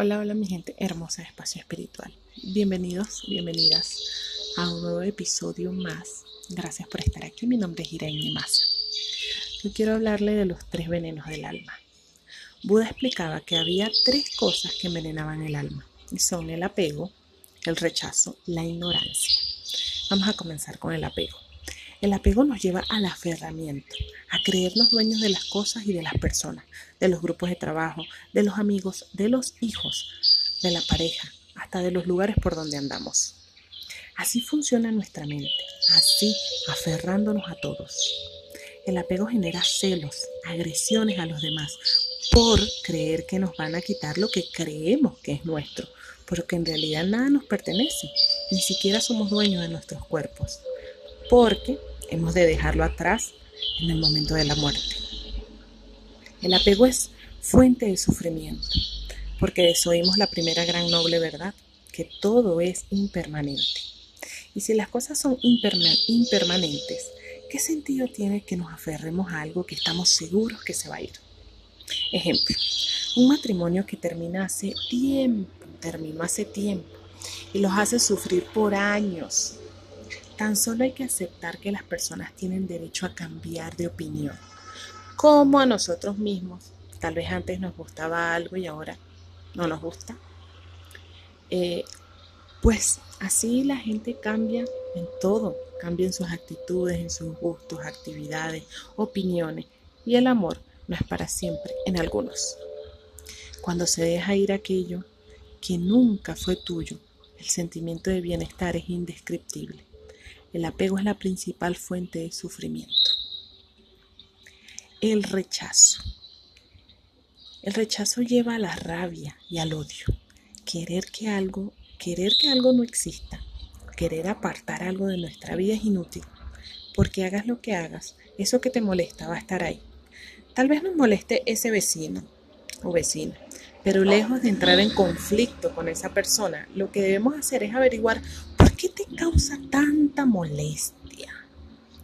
Hola, hola mi gente hermosa de Espacio Espiritual. Bienvenidos, bienvenidas a un nuevo episodio más. Gracias por estar aquí. Mi nombre es Irene Masa. Yo quiero hablarle de los tres venenos del alma. Buda explicaba que había tres cosas que envenenaban el alma y son el apego, el rechazo, la ignorancia. Vamos a comenzar con el apego. El apego nos lleva al aferramiento, a creernos dueños de las cosas y de las personas, de los grupos de trabajo, de los amigos, de los hijos, de la pareja, hasta de los lugares por donde andamos. Así funciona nuestra mente, así aferrándonos a todos. El apego genera celos, agresiones a los demás, por creer que nos van a quitar lo que creemos que es nuestro, pero que en realidad nada nos pertenece, ni siquiera somos dueños de nuestros cuerpos, porque hemos de dejarlo atrás en el momento de la muerte. El apego es fuente de sufrimiento, porque desoímos la primera gran noble verdad, que todo es impermanente. Y si las cosas son impermanentes, ¿qué sentido tiene que nos aferremos a algo que estamos seguros que se va a ir? Ejemplo, un matrimonio que termina hace tiempo, terminó hace tiempo, y los hace sufrir por años, Tan solo hay que aceptar que las personas tienen derecho a cambiar de opinión, como a nosotros mismos. Tal vez antes nos gustaba algo y ahora no nos gusta. Eh, pues así la gente cambia en todo, cambia en sus actitudes, en sus gustos, actividades, opiniones. Y el amor no es para siempre en algunos. Cuando se deja ir aquello que nunca fue tuyo, el sentimiento de bienestar es indescriptible. El apego es la principal fuente de sufrimiento. El rechazo. El rechazo lleva a la rabia y al odio. Querer que algo, querer que algo no exista, querer apartar algo de nuestra vida es inútil, porque hagas lo que hagas, eso que te molesta va a estar ahí. Tal vez nos moleste ese vecino o vecina, pero lejos de entrar en conflicto con esa persona, lo que debemos hacer es averiguar ¿Qué te causa tanta molestia?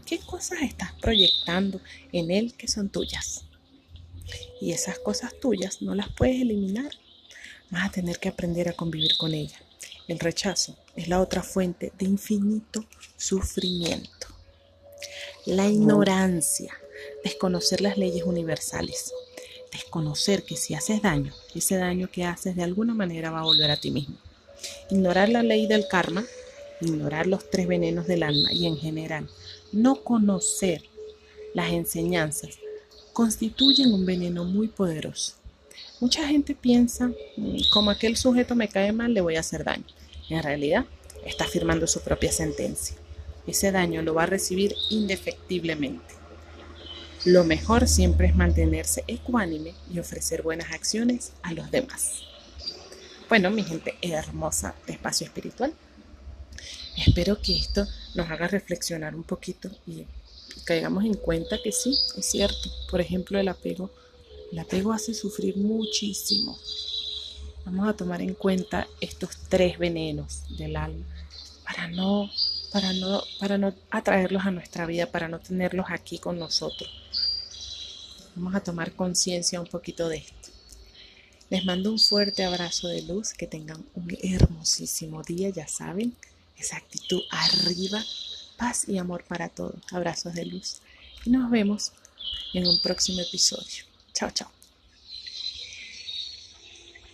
¿Qué cosas estás proyectando en él que son tuyas? Y esas cosas tuyas no las puedes eliminar. Vas a tener que aprender a convivir con ella. El rechazo es la otra fuente de infinito sufrimiento. La ignorancia, desconocer las leyes universales, desconocer que si haces daño, ese daño que haces de alguna manera va a volver a ti mismo. Ignorar la ley del karma ignorar los tres venenos del alma y en general no conocer las enseñanzas constituyen un veneno muy poderoso. Mucha gente piensa, mm, como aquel sujeto me cae mal, le voy a hacer daño. En realidad, está firmando su propia sentencia. Ese daño lo va a recibir indefectiblemente. Lo mejor siempre es mantenerse ecuánime y ofrecer buenas acciones a los demás. Bueno, mi gente hermosa de espacio espiritual, Espero que esto nos haga reflexionar un poquito y caigamos en cuenta que sí, es cierto. Por ejemplo, el apego. El apego hace sufrir muchísimo. Vamos a tomar en cuenta estos tres venenos del alma para no, para no, para no atraerlos a nuestra vida, para no tenerlos aquí con nosotros. Vamos a tomar conciencia un poquito de esto. Les mando un fuerte abrazo de luz, que tengan un hermosísimo día, ya saben esa actitud arriba, paz y amor para todos. Abrazos de luz. Y nos vemos en un próximo episodio. Chao, chao.